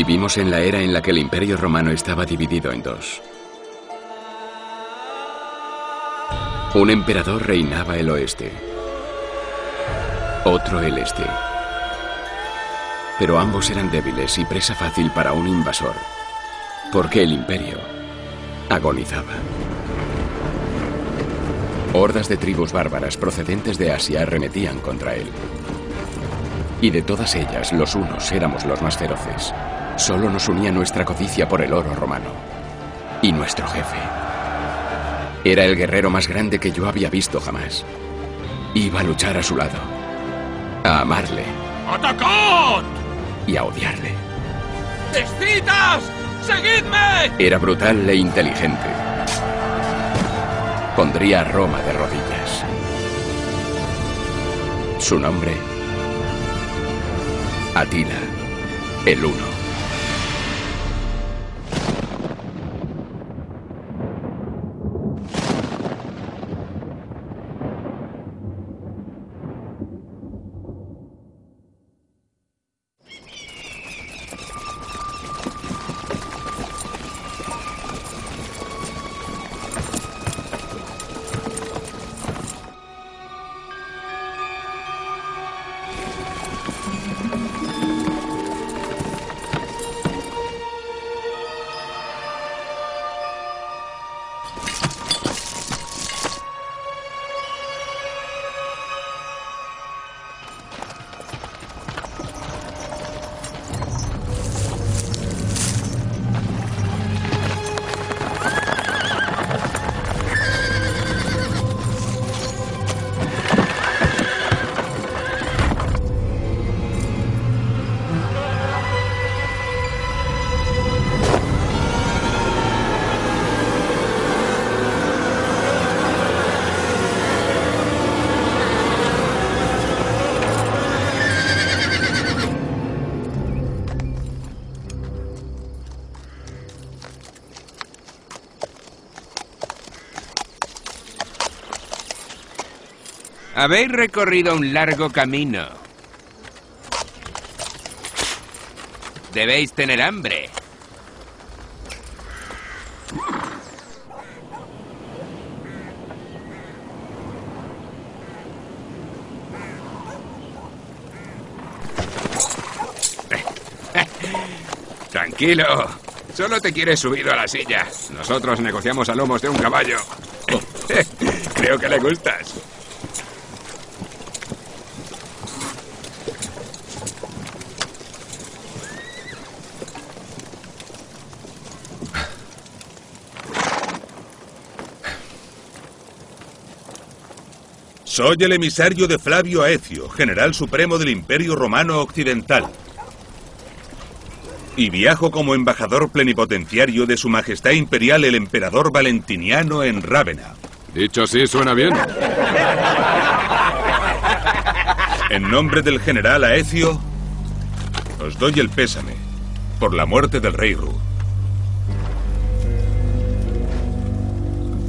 Vivimos en la era en la que el imperio romano estaba dividido en dos. Un emperador reinaba el oeste, otro el este. Pero ambos eran débiles y presa fácil para un invasor, porque el imperio agonizaba. Hordas de tribus bárbaras procedentes de Asia arremetían contra él. Y de todas ellas, los unos éramos los más feroces. Solo nos unía nuestra codicia por el oro romano. Y nuestro jefe. Era el guerrero más grande que yo había visto jamás. Iba a luchar a su lado. A amarle. ¡Atacad! Y a odiarle. ¡Escitas! ¡Seguidme! Era brutal e inteligente. Pondría a Roma de rodillas. Su nombre, Atila, el Uno. Habéis recorrido un largo camino. Debéis tener hambre. Tranquilo. Solo te quieres subido a la silla. Nosotros negociamos a lomos de un caballo. Creo que le gustas. Soy el emisario de Flavio Aecio, general supremo del Imperio Romano Occidental. Y viajo como embajador plenipotenciario de Su Majestad Imperial el Emperador Valentiniano en Rávena. Dicho así, suena bien. En nombre del general Aecio, os doy el pésame por la muerte del rey Ru.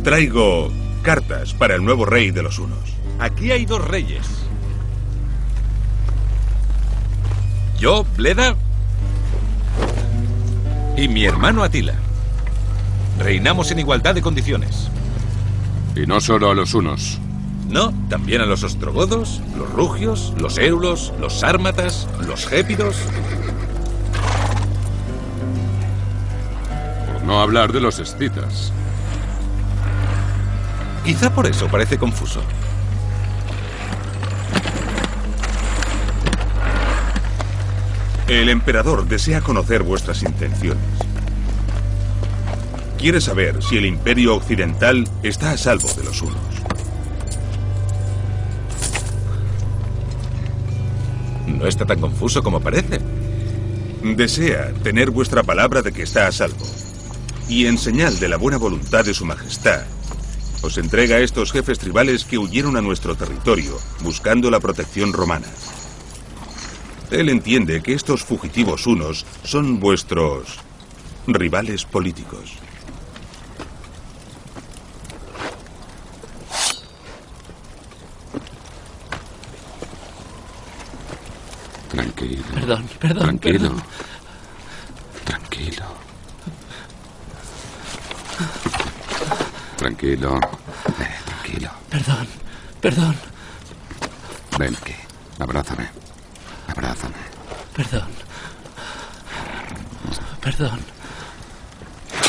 Traigo cartas para el nuevo rey de los Hunos. Aquí hay dos reyes. Yo, Bleda, y mi hermano Atila. Reinamos en igualdad de condiciones. Y no solo a los unos. No, también a los ostrogodos, los rugios, los éulos, los sármatas, los gépidos. Por no hablar de los escitas. Quizá por eso parece confuso. El emperador desea conocer vuestras intenciones. Quiere saber si el imperio occidental está a salvo de los unos. No está tan confuso como parece. Desea tener vuestra palabra de que está a salvo. Y en señal de la buena voluntad de su majestad, os entrega a estos jefes tribales que huyeron a nuestro territorio buscando la protección romana. Él entiende que estos fugitivos unos son vuestros rivales políticos. Tranquilo. Perdón, perdón. Tranquilo. Perdón. Tranquilo. Tranquilo. Eh, tranquilo. Perdón, perdón. Ven aquí, abrázame. Abrázame. perdón. Perdón.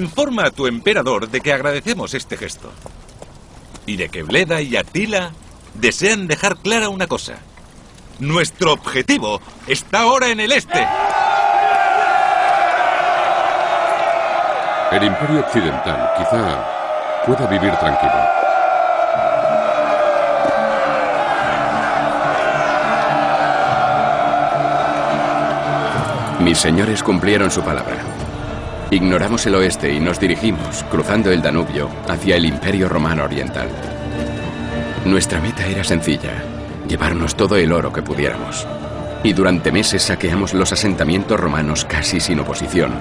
Informa a tu emperador de que agradecemos este gesto. Y de que Bleda y Attila desean dejar clara una cosa. Nuestro objetivo está ahora en el este. El Imperio Occidental quizá pueda vivir tranquilo. Mis señores cumplieron su palabra. Ignoramos el oeste y nos dirigimos, cruzando el Danubio, hacia el Imperio Romano Oriental. Nuestra meta era sencilla, llevarnos todo el oro que pudiéramos. Y durante meses saqueamos los asentamientos romanos casi sin oposición,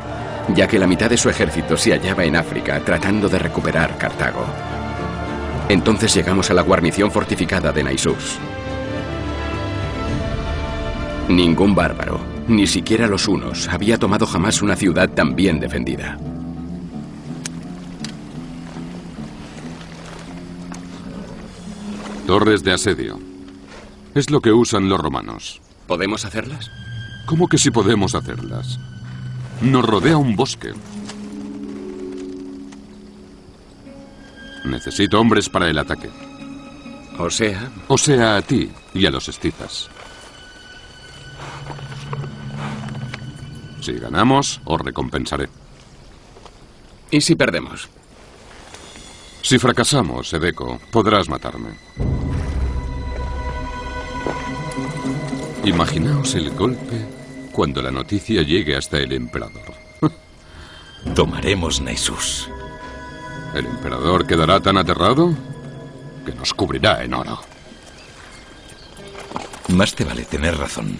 ya que la mitad de su ejército se hallaba en África tratando de recuperar Cartago. Entonces llegamos a la guarnición fortificada de Naisús. Ningún bárbaro, ni siquiera los hunos, había tomado jamás una ciudad tan bien defendida. Torres de asedio. Es lo que usan los romanos. ¿Podemos hacerlas? ¿Cómo que si podemos hacerlas? Nos rodea un bosque. Necesito hombres para el ataque. O sea, O sea, a ti y a los escitas. Si ganamos, os recompensaré. ¿y si perdemos? Si fracasamos, Edeco, podrás matarme. Imaginaos el golpe cuando la noticia llegue hasta el emperador. Tomaremos Naisús. El emperador quedará tan aterrado que nos cubrirá en oro. Más te vale tener razón.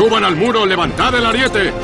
Suban al muro, levantad el ariete.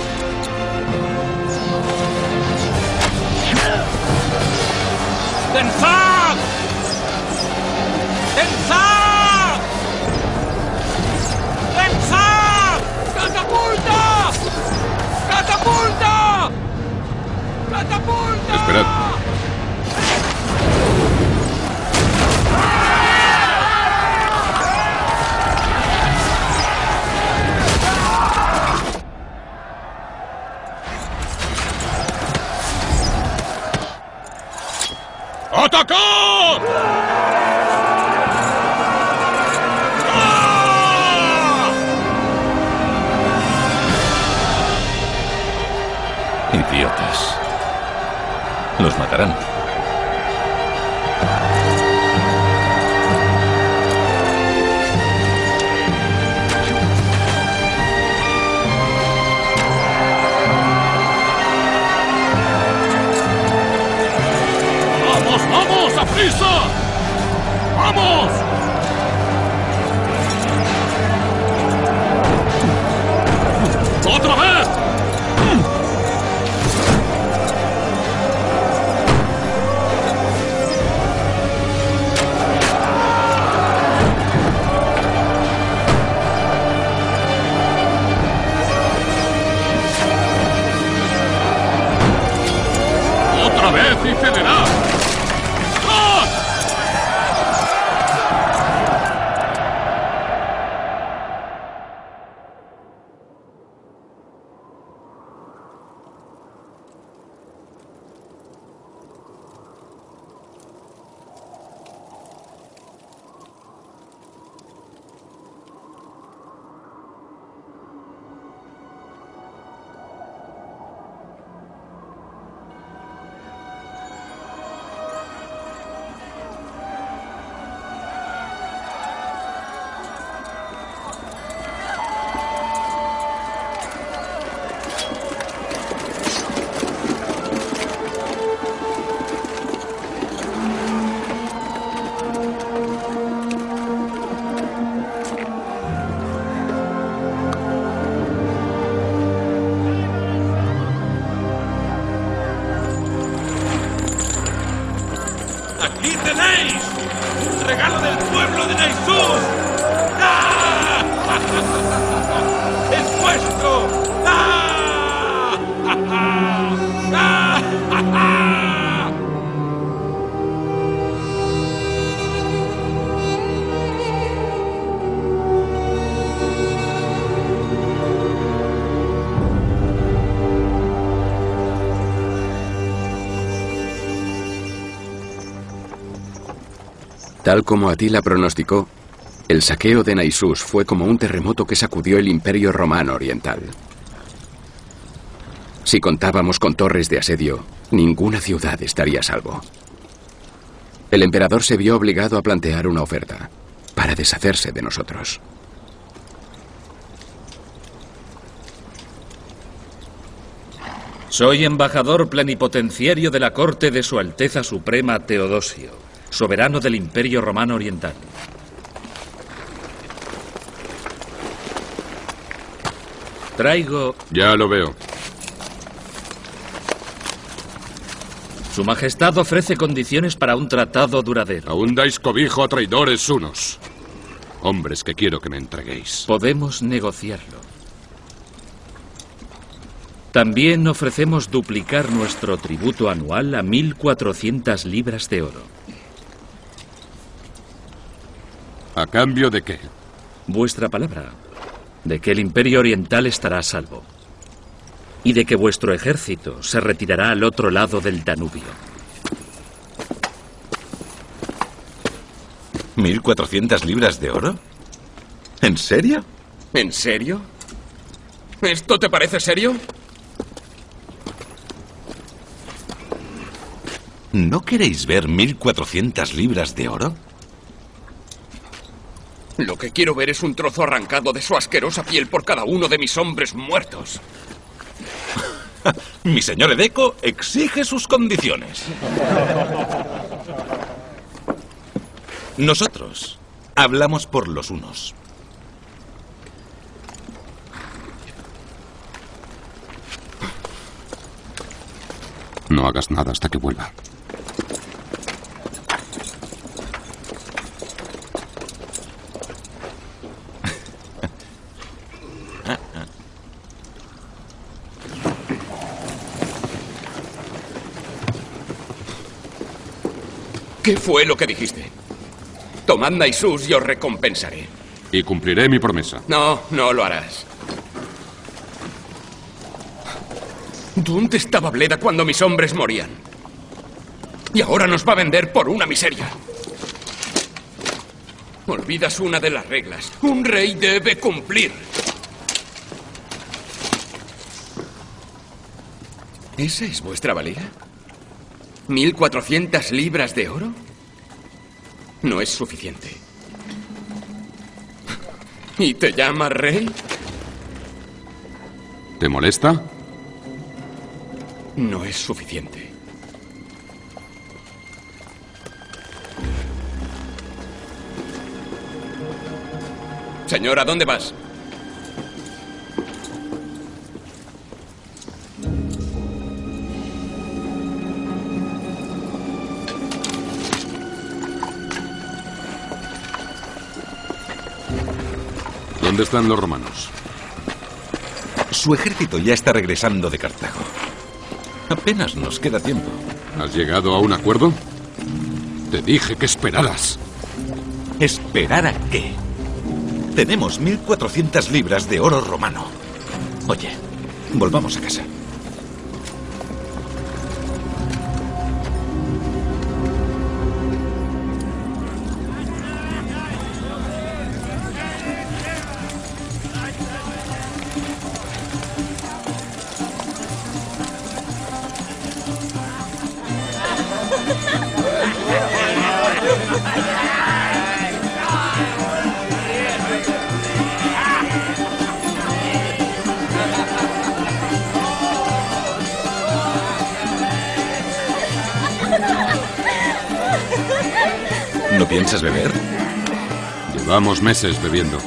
Tal como Atila pronosticó, el saqueo de Naisús fue como un terremoto que sacudió el imperio romano oriental. Si contábamos con torres de asedio, ninguna ciudad estaría a salvo. El emperador se vio obligado a plantear una oferta para deshacerse de nosotros. Soy embajador plenipotenciario de la corte de Su Alteza Suprema Teodosio, soberano del Imperio Romano Oriental. Traigo... Ya lo veo. Su Majestad ofrece condiciones para un tratado duradero. Aún dais cobijo a traidores unos. Hombres que quiero que me entreguéis. Podemos negociarlo. También ofrecemos duplicar nuestro tributo anual a 1.400 libras de oro. ¿A cambio de qué? Vuestra palabra, de que el Imperio Oriental estará a salvo. Y de que vuestro ejército se retirará al otro lado del Danubio. ¿1400 libras de oro? ¿En serio? ¿En serio? ¿Esto te parece serio? ¿No queréis ver 1400 libras de oro? Lo que quiero ver es un trozo arrancado de su asquerosa piel por cada uno de mis hombres muertos. Mi señor Edeco exige sus condiciones. Nosotros hablamos por los unos. No hagas nada hasta que vuelva. ¿Qué fue lo que dijiste? Tomad Naisús y os recompensaré. Y cumpliré mi promesa. No, no lo harás. ¿Dónde estaba Bleda cuando mis hombres morían? Y ahora nos va a vender por una miseria. Olvidas una de las reglas. Un rey debe cumplir. ¿Esa es vuestra valía? ¿1400 libras de oro? No es suficiente. ¿Y te llamas rey? ¿Te molesta? No es suficiente. Señor, ¿a dónde vas? ¿Dónde están los romanos? Su ejército ya está regresando de Cartago. Apenas nos queda tiempo. ¿Has llegado a un acuerdo? Te dije que esperaras. ¿Esperar a qué? Tenemos 1.400 libras de oro romano. Oye, volvamos a casa. Piensas beber? Llevamos meses bebiendo.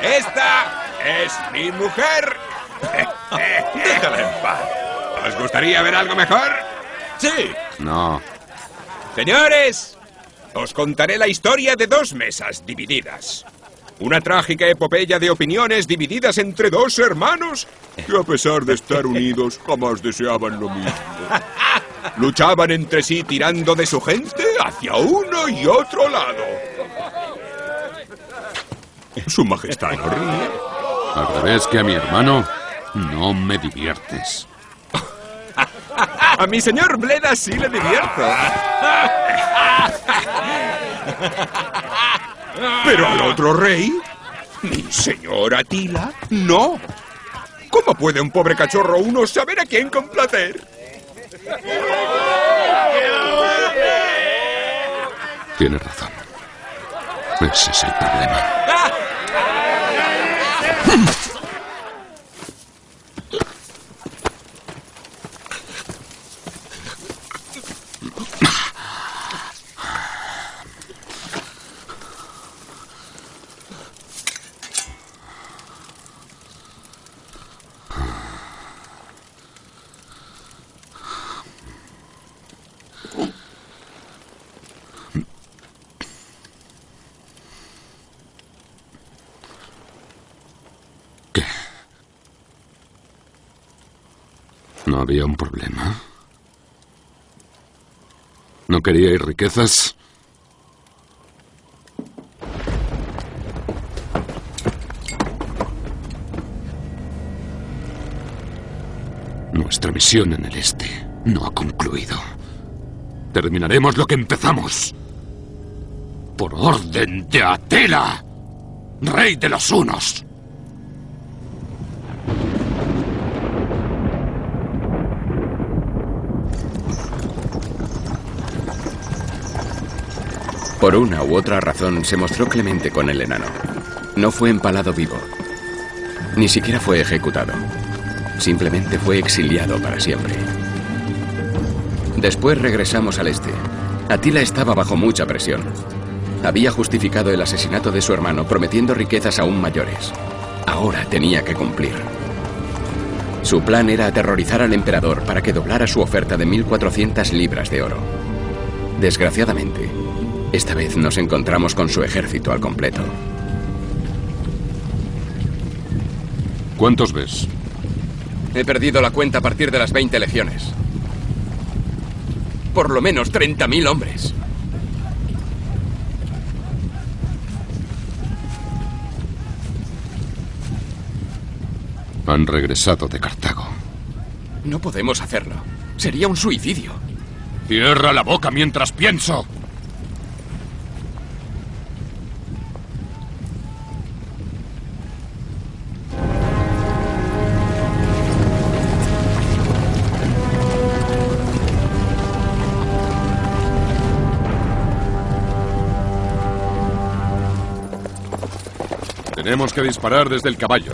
¡Esta es mi mujer! Déjala en paz. ¿Os gustaría ver algo mejor? Sí. No. Señores, os contaré la historia de dos mesas divididas. Una trágica epopeya de opiniones divididas entre dos hermanos que a pesar de estar unidos jamás deseaban lo mismo. Luchaban entre sí tirando de su gente hacia uno y otro lado. Su Majestad no ríe. Al revés que a mi hermano, no me diviertes. A mi señor Bleda sí le divierto. Pero al otro rey, mi señor Atila, no. ¿Cómo puede un pobre cachorro uno saber a quién complacer? Tienes razón. Ese es el problema. ¿No había un problema? ¿No queríais riquezas? Nuestra misión en el este no ha concluido. Terminaremos lo que empezamos. Por orden de Atela, rey de los unos. Por una u otra razón se mostró clemente con el enano. No fue empalado vivo. Ni siquiera fue ejecutado. Simplemente fue exiliado para siempre. Después regresamos al este. Atila estaba bajo mucha presión. Había justificado el asesinato de su hermano prometiendo riquezas aún mayores. Ahora tenía que cumplir. Su plan era aterrorizar al emperador para que doblara su oferta de 1.400 libras de oro. Desgraciadamente, esta vez nos encontramos con su ejército al completo. ¿Cuántos ves? He perdido la cuenta a partir de las 20 legiones. Por lo menos 30.000 hombres. Han regresado de Cartago. No podemos hacerlo. Sería un suicidio. Cierra la boca mientras pienso. Tenemos que disparar desde el caballo.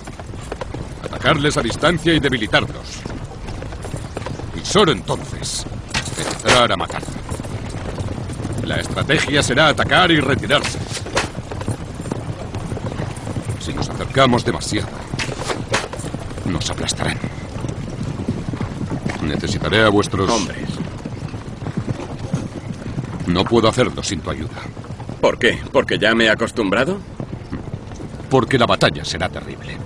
Atacarles a distancia y debilitarlos. Y solo entonces entrar a matar. La estrategia será atacar y retirarse. Si nos acercamos demasiado, nos aplastarán. Necesitaré a vuestros... Hombres. No puedo hacerlo sin tu ayuda. ¿Por qué? ¿Porque ya me he acostumbrado? Porque la batalla será terrible.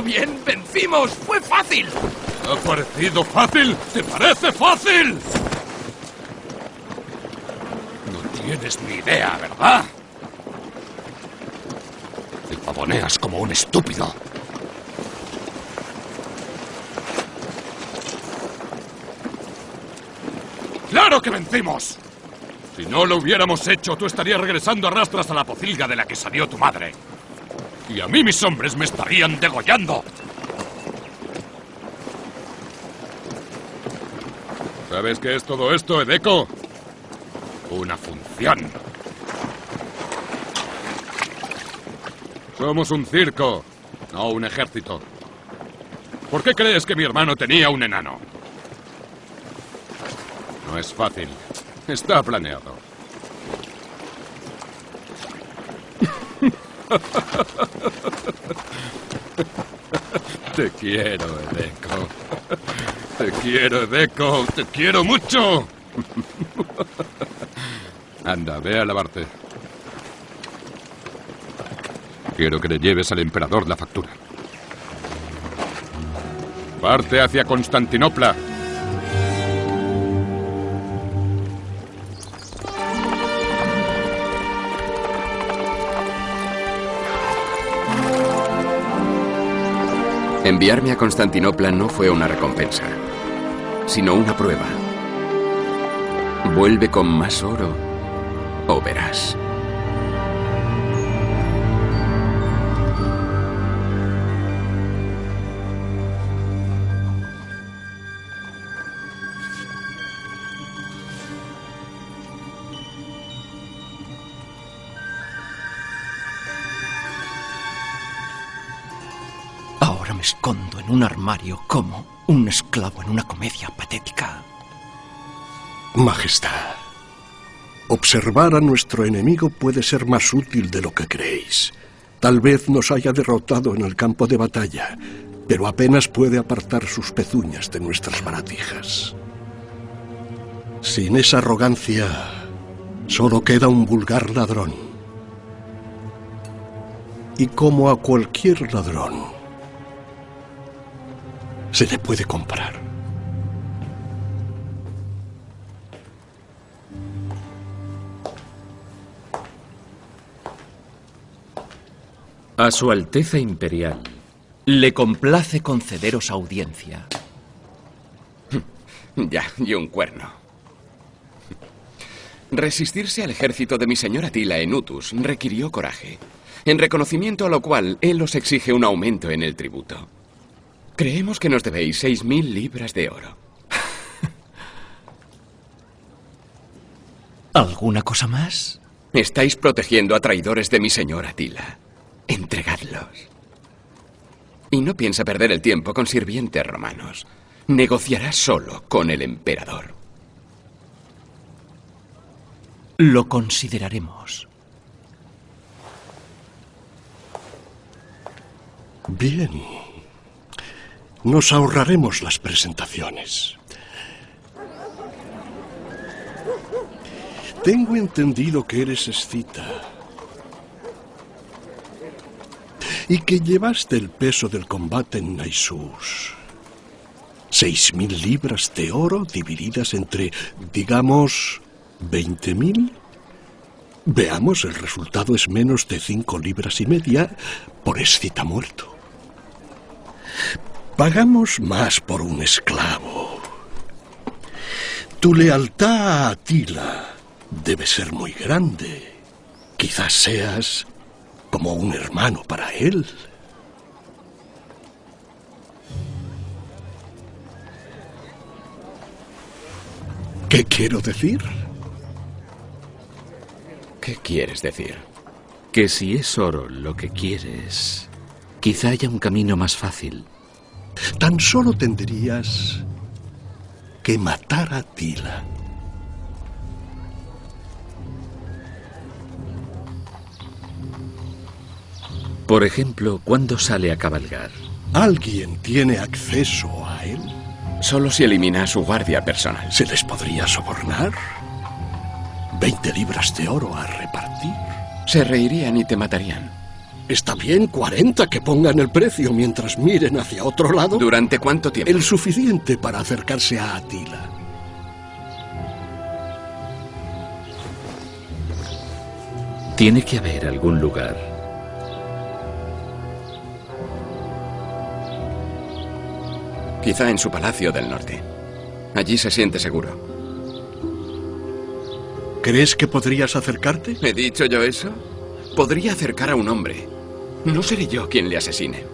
¡Salió bien! ¡Vencimos! ¡Fue fácil! ¿Ha parecido fácil? ¿Te parece fácil? No tienes ni idea, ¿verdad? Te pavoneas como un estúpido. ¡Claro que vencimos! Si no lo hubiéramos hecho, tú estarías regresando a rastras a la pocilga de la que salió tu madre. Y a mí mis hombres me estarían degollando. ¿Sabes qué es todo esto, Edeco? Una función. Somos un circo, no un ejército. ¿Por qué crees que mi hermano tenía un enano? No es fácil. Está planeado. Te quiero, Edeco. Te quiero, Edeco. Te quiero mucho. Anda, ve a lavarte. Quiero que le lleves al emperador la factura. Parte hacia Constantinopla. Enviarme a Constantinopla no fue una recompensa, sino una prueba. Vuelve con más oro o verás. Escondo en un armario como un esclavo en una comedia patética. Majestad, observar a nuestro enemigo puede ser más útil de lo que creéis. Tal vez nos haya derrotado en el campo de batalla, pero apenas puede apartar sus pezuñas de nuestras baratijas. Sin esa arrogancia, solo queda un vulgar ladrón. Y como a cualquier ladrón, se le puede comprar. A Su Alteza Imperial Le complace concederos audiencia. Ya, y un cuerno. Resistirse al ejército de mi señor Atila en Utus requirió coraje, en reconocimiento a lo cual él os exige un aumento en el tributo. Creemos que nos debéis seis mil libras de oro. ¿Alguna cosa más? Estáis protegiendo a traidores de mi señor Atila. Entregadlos. Y no piensa perder el tiempo con sirvientes romanos. Negociará solo con el emperador. Lo consideraremos. Bien. Nos ahorraremos las presentaciones. Tengo entendido que eres escita. Y que llevaste el peso del combate en Naisús. Seis mil libras de oro divididas entre, digamos, veinte mil. Veamos, el resultado es menos de cinco libras y media por escita muerto. Pagamos más por un esclavo. Tu lealtad a Atila debe ser muy grande. Quizás seas como un hermano para él. ¿Qué quiero decir? ¿Qué quieres decir? Que si es oro lo que quieres, quizá haya un camino más fácil. Tan solo tendrías que matar a Tila. Por ejemplo, ¿cuándo sale a cabalgar? ¿Alguien tiene acceso a él? Solo si elimina a su guardia personal. ¿Se les podría sobornar? ¿Veinte libras de oro a repartir? Se reirían y te matarían. Está bien, 40 que pongan el precio mientras miren hacia otro lado. ¿Durante cuánto tiempo? El suficiente para acercarse a Atila. Tiene que haber algún lugar. Quizá en su palacio del norte. Allí se siente seguro. ¿Crees que podrías acercarte? ¿He dicho yo eso? Podría acercar a un hombre. No seré yo quien le asesine.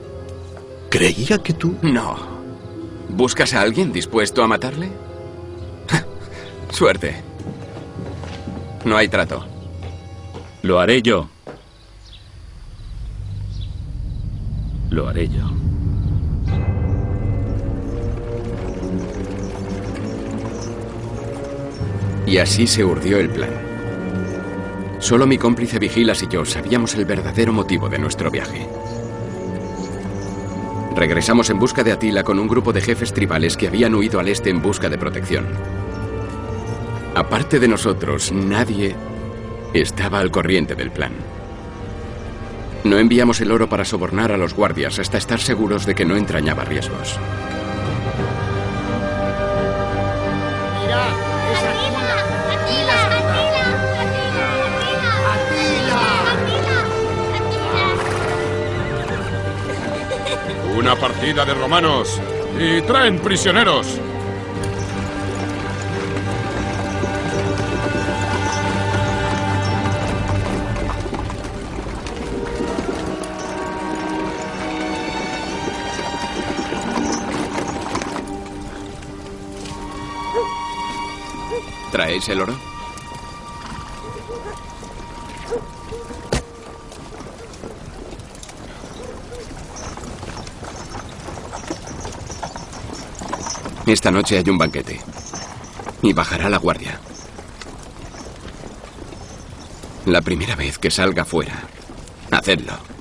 Creía que tú... No. ¿Buscas a alguien dispuesto a matarle? Suerte. No hay trato. Lo haré yo. Lo haré yo. Y así se urdió el plan. Solo mi cómplice Vigilas y yo sabíamos el verdadero motivo de nuestro viaje. Regresamos en busca de Atila con un grupo de jefes tribales que habían huido al este en busca de protección. Aparte de nosotros, nadie estaba al corriente del plan. No enviamos el oro para sobornar a los guardias hasta estar seguros de que no entrañaba riesgos. Una partida de romanos. Y traen prisioneros. ¿Traéis el oro? Esta noche hay un banquete. Y bajará la guardia. La primera vez que salga fuera, hacedlo.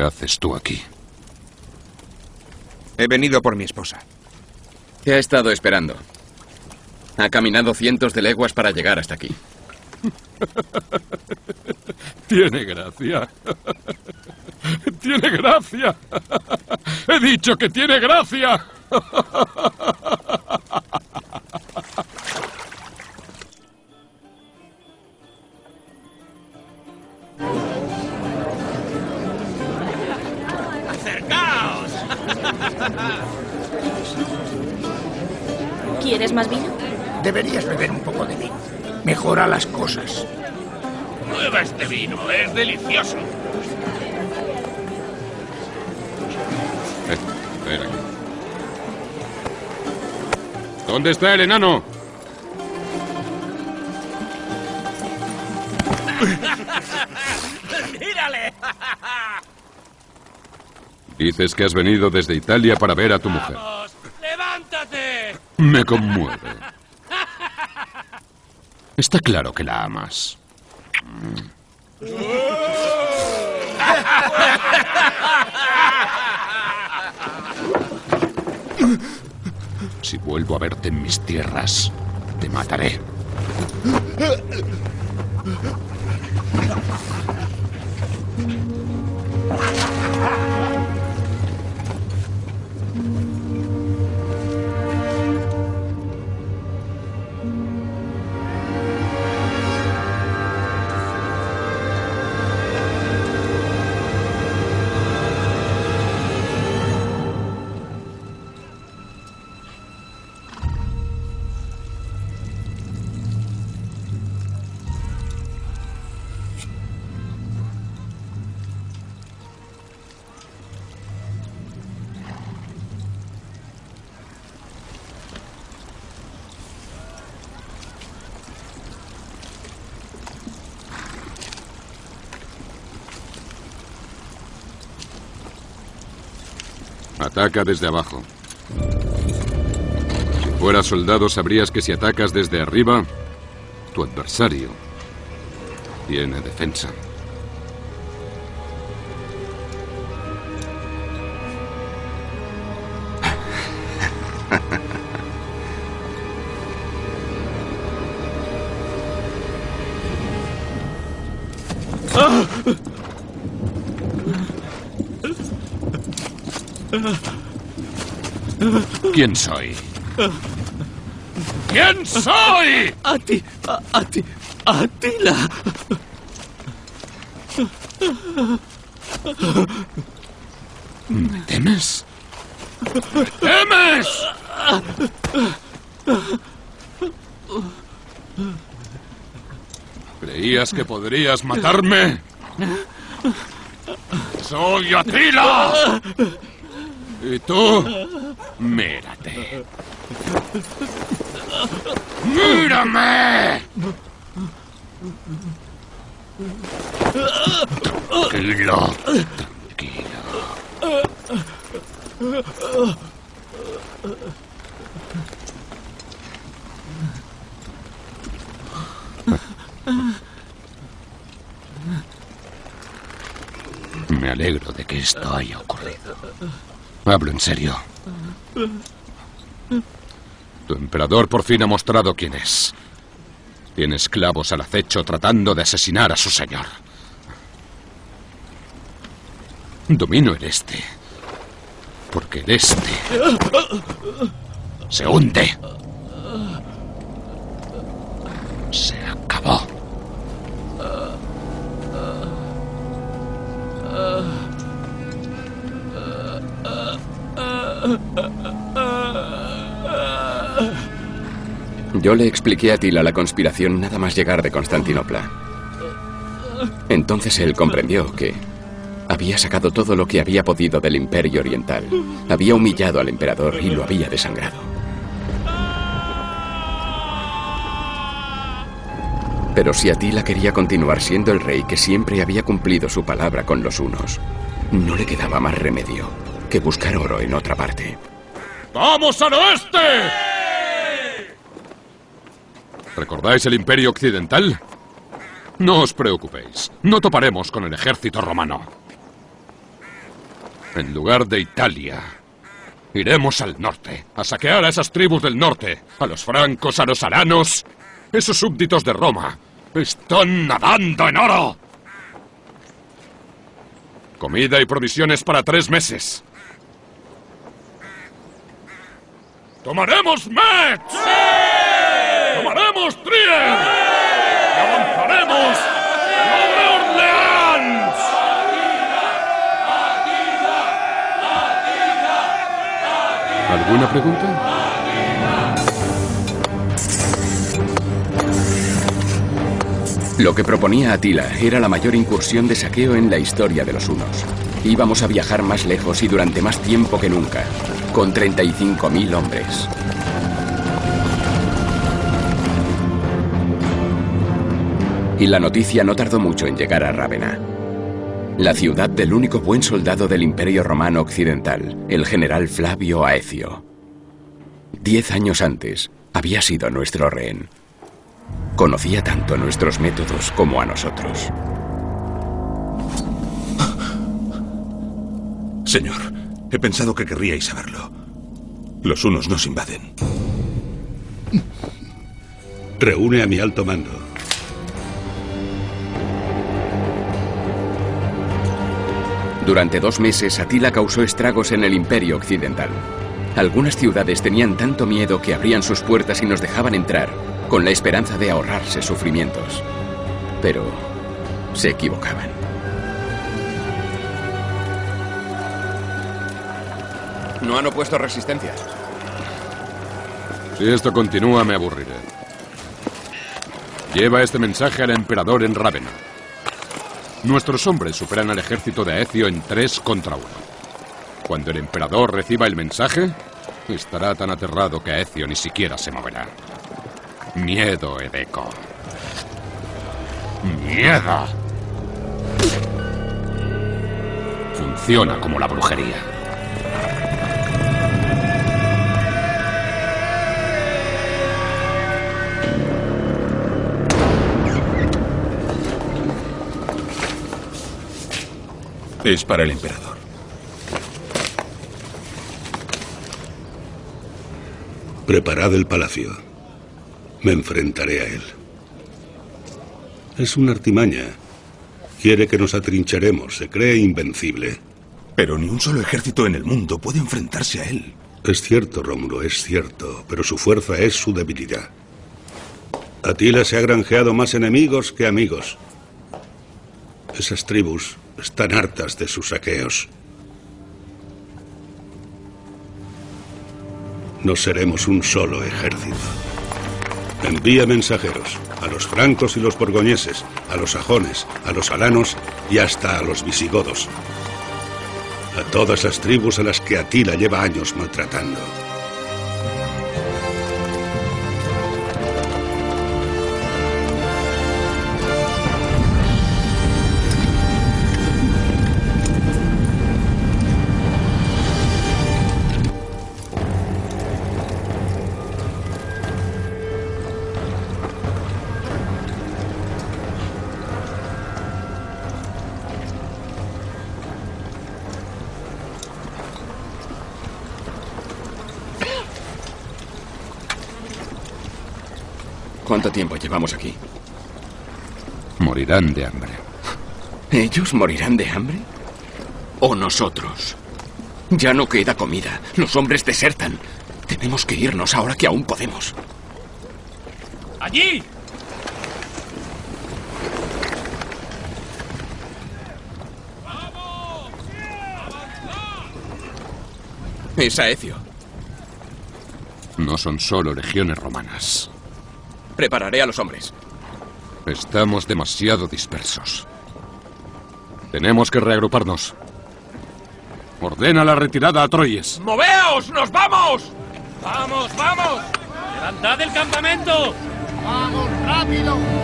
¿Qué haces tú aquí? He venido por mi esposa. Te ha estado esperando. Ha caminado cientos de leguas para llegar hasta aquí. Tiene gracia. Tiene gracia. He dicho que tiene gracia. ¿Quieres más vino? Deberías beber un poco de vino. Mejora las cosas. Prueba este vino, es delicioso. Eh, espera. ¿Dónde está el enano? ¡Mírale! Dices que has venido desde Italia para ver a tu mujer. Me conmueve. Está claro que la amas. Si vuelvo a verte en mis tierras, te mataré. Ataca desde abajo. Si fueras soldado sabrías que si atacas desde arriba, tu adversario tiene defensa. ¿Quién soy? ¿Quién soy? A ti, a, a ti, Atila. ¿Me temes? ¿Me temes? ¿Creías que podrías matarme? ¡Soy Atila! Y tú, mírate. ¡Mírame! Tranquilo, tranquilo. Me alegro de que esto haya ocurrido. Hablo en serio. Tu emperador por fin ha mostrado quién es. Tiene esclavos al acecho tratando de asesinar a su señor. Domino el este. Porque el este se hunde. Yo le expliqué a Tila la conspiración nada más llegar de Constantinopla. Entonces él comprendió que había sacado todo lo que había podido del Imperio Oriental. Había humillado al emperador y lo había desangrado. Pero si Atila quería continuar siendo el rey que siempre había cumplido su palabra con los unos, no le quedaba más remedio que buscar oro en otra parte. ¡Vamos al oeste! ¿Recordáis el Imperio Occidental? No os preocupéis, no toparemos con el ejército romano. En lugar de Italia, Iremos al norte, a saquear a esas tribus del norte, a los francos, a los aranos. Esos súbditos de Roma están nadando en oro. Comida y provisiones para tres meses. ¡Tomaremos Metz! ¡Tomaremos Trier! ¡Y avanzaremos sobre Orleans! ¿Alguna pregunta? Lo que proponía Atila era la mayor incursión de saqueo en la historia de los hunos. Íbamos a viajar más lejos y durante más tiempo que nunca, con 35.000 hombres. Y la noticia no tardó mucho en llegar a Rávena, la ciudad del único buen soldado del Imperio Romano Occidental, el general Flavio Aecio. Diez años antes, había sido nuestro rehén. Conocía tanto nuestros métodos como a nosotros. Señor, he pensado que querríais saberlo. Los unos nos invaden. Reúne a mi alto mando. Durante dos meses, Atila causó estragos en el Imperio Occidental. Algunas ciudades tenían tanto miedo que abrían sus puertas y nos dejaban entrar, con la esperanza de ahorrarse sufrimientos. Pero se equivocaban. No han opuesto resistencia. Si esto continúa, me aburriré. Lleva este mensaje al emperador en Rávena. Nuestros hombres superan al ejército de Aecio en tres contra uno. Cuando el emperador reciba el mensaje, estará tan aterrado que Aecio ni siquiera se moverá. Miedo, Edeco. Miedo. Funciona como la brujería. Es para el emperador. Preparad el palacio. Me enfrentaré a él. Es una artimaña. Quiere que nos atrincheremos. Se cree invencible. Pero ni un solo ejército en el mundo puede enfrentarse a él. Es cierto, Rómulo, es cierto. Pero su fuerza es su debilidad. Atila se ha granjeado más enemigos que amigos. Esas tribus están hartas de sus saqueos. No seremos un solo ejército. Envía mensajeros a los francos y los borgoñeses, a los sajones, a los alanos y hasta a los visigodos. A todas las tribus a las que Atila lleva años maltratando. ¿Cuánto tiempo llevamos aquí? Morirán de hambre. ¿Ellos morirán de hambre? ¿O nosotros? Ya no queda comida. Los hombres desertan. Tenemos que irnos ahora que aún podemos. ¡Allí! Es Aecio. No son solo legiones romanas. Prepararé a los hombres. Estamos demasiado dispersos. Tenemos que reagruparnos. Ordena la retirada a Troyes. ¡Moveos! ¡Nos vamos! ¡Vamos, vamos! ¡Levantad el campamento! ¡Vamos, rápido!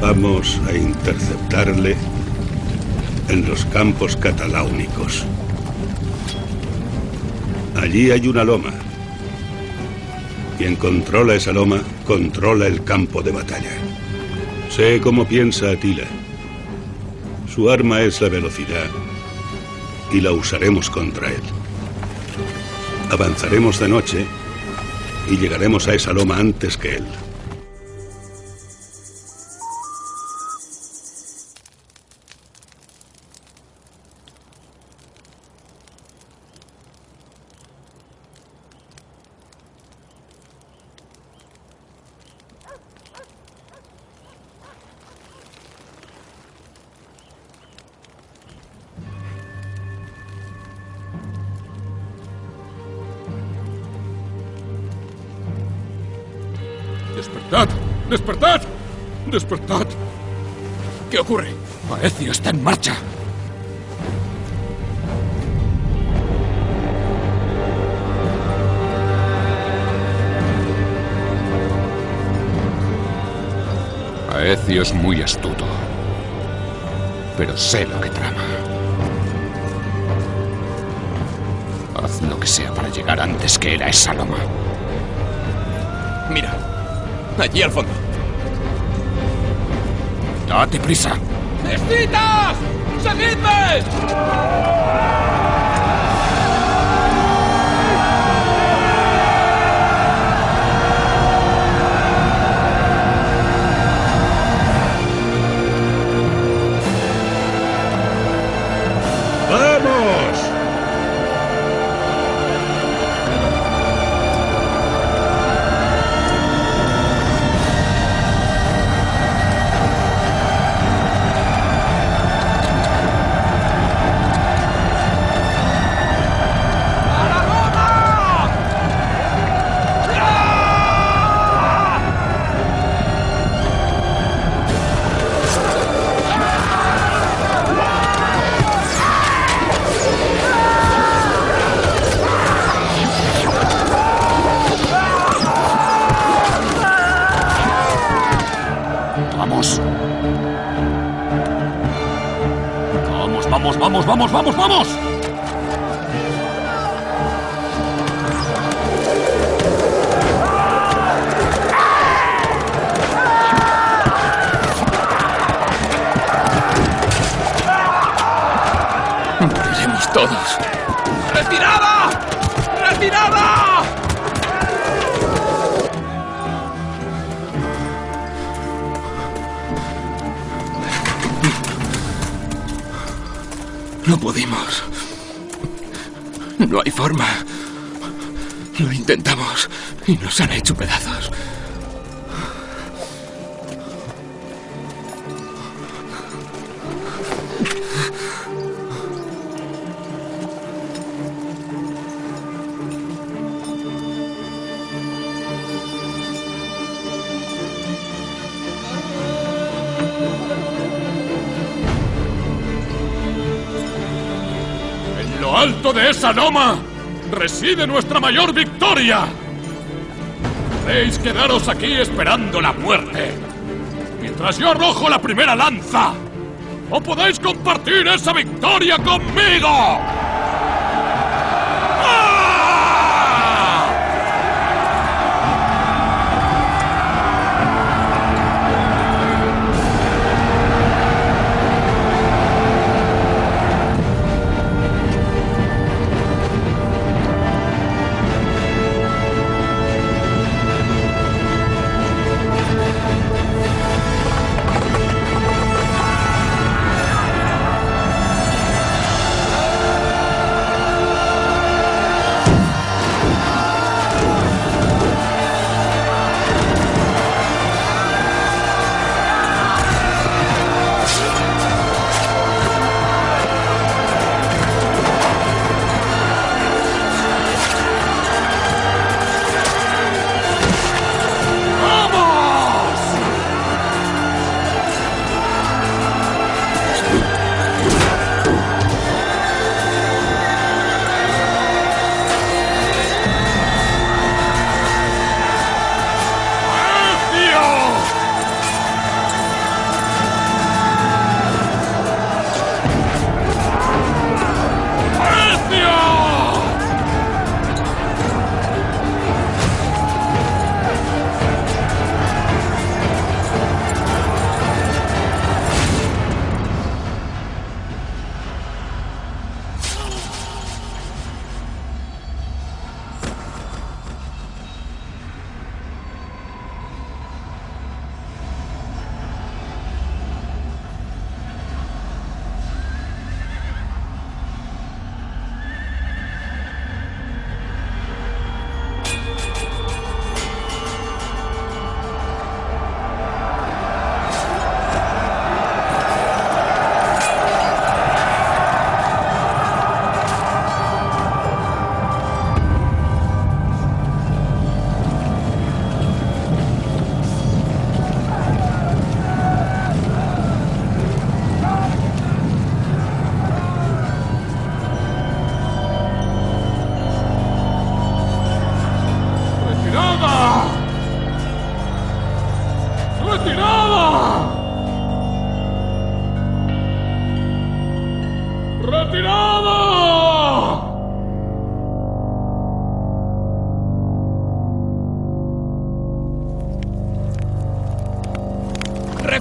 Vamos a interceptarle en los campos cataláunicos. Allí hay una loma. Quien controla esa loma, controla el campo de batalla. Sé cómo piensa Atila. Su arma es la velocidad y la usaremos contra él. Avanzaremos de noche y llegaremos a esa loma antes que él. Prisa. Alto de esa loma reside nuestra mayor victoria. Podéis quedaros aquí esperando la muerte. Mientras yo arrojo la primera lanza. O podéis compartir esa victoria conmigo.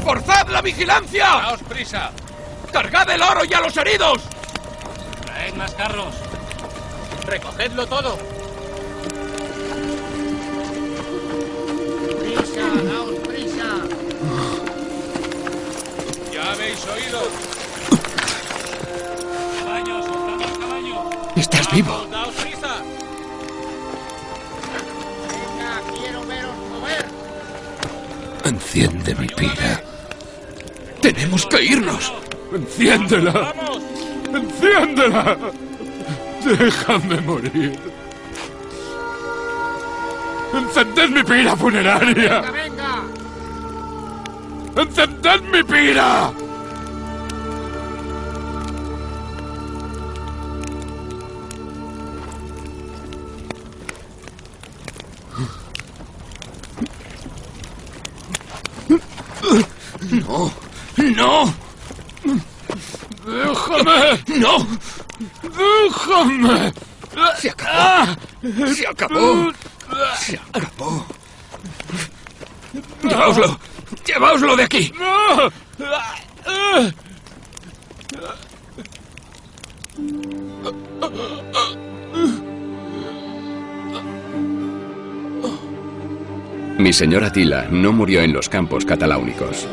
¡Reforzad la vigilancia! ¡Daos prisa! ¡Cargad el oro y a los heridos! ¡Traed más carros! ¡Recogedlo todo! ¡Prisa, daos prisa! ¡Ya habéis oído! ¡Caballos, soltad los caballos! Estás vivo. ¡Vamos, daos prisa! Venga, quiero veros mover. Enciende mi pira. Tenemos que irnos. ¡Enciéndela! ¡Vamos! ¡Enciéndela! ¡Déjame morir! ¡Encended mi pira funeraria! Venga, venga. ¡Encended mi pira! ¡Déjame! No. ¡Déjame! Se acabó. Se acabó. Se acabó. Llevaoslo. Llevaoslo de aquí. ¡No! Mi señora Tila no murió en los campos cataláunicos.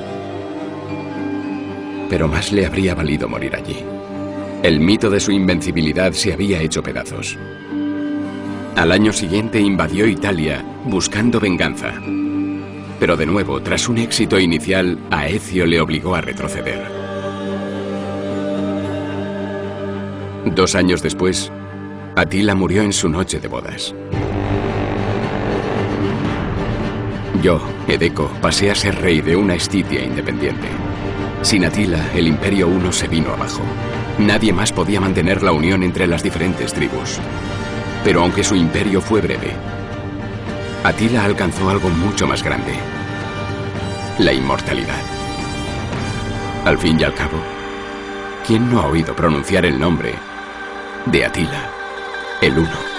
Pero más le habría valido morir allí. El mito de su invencibilidad se había hecho pedazos. Al año siguiente invadió Italia buscando venganza. Pero de nuevo, tras un éxito inicial, Aecio le obligó a retroceder. Dos años después, Atila murió en su noche de bodas. Yo, Edeco, pasé a ser rey de una Estitia independiente. Sin Atila, el Imperio I se vino abajo. Nadie más podía mantener la unión entre las diferentes tribus. Pero aunque su imperio fue breve, Atila alcanzó algo mucho más grande. La inmortalidad. Al fin y al cabo, ¿quién no ha oído pronunciar el nombre de Atila, el Uno?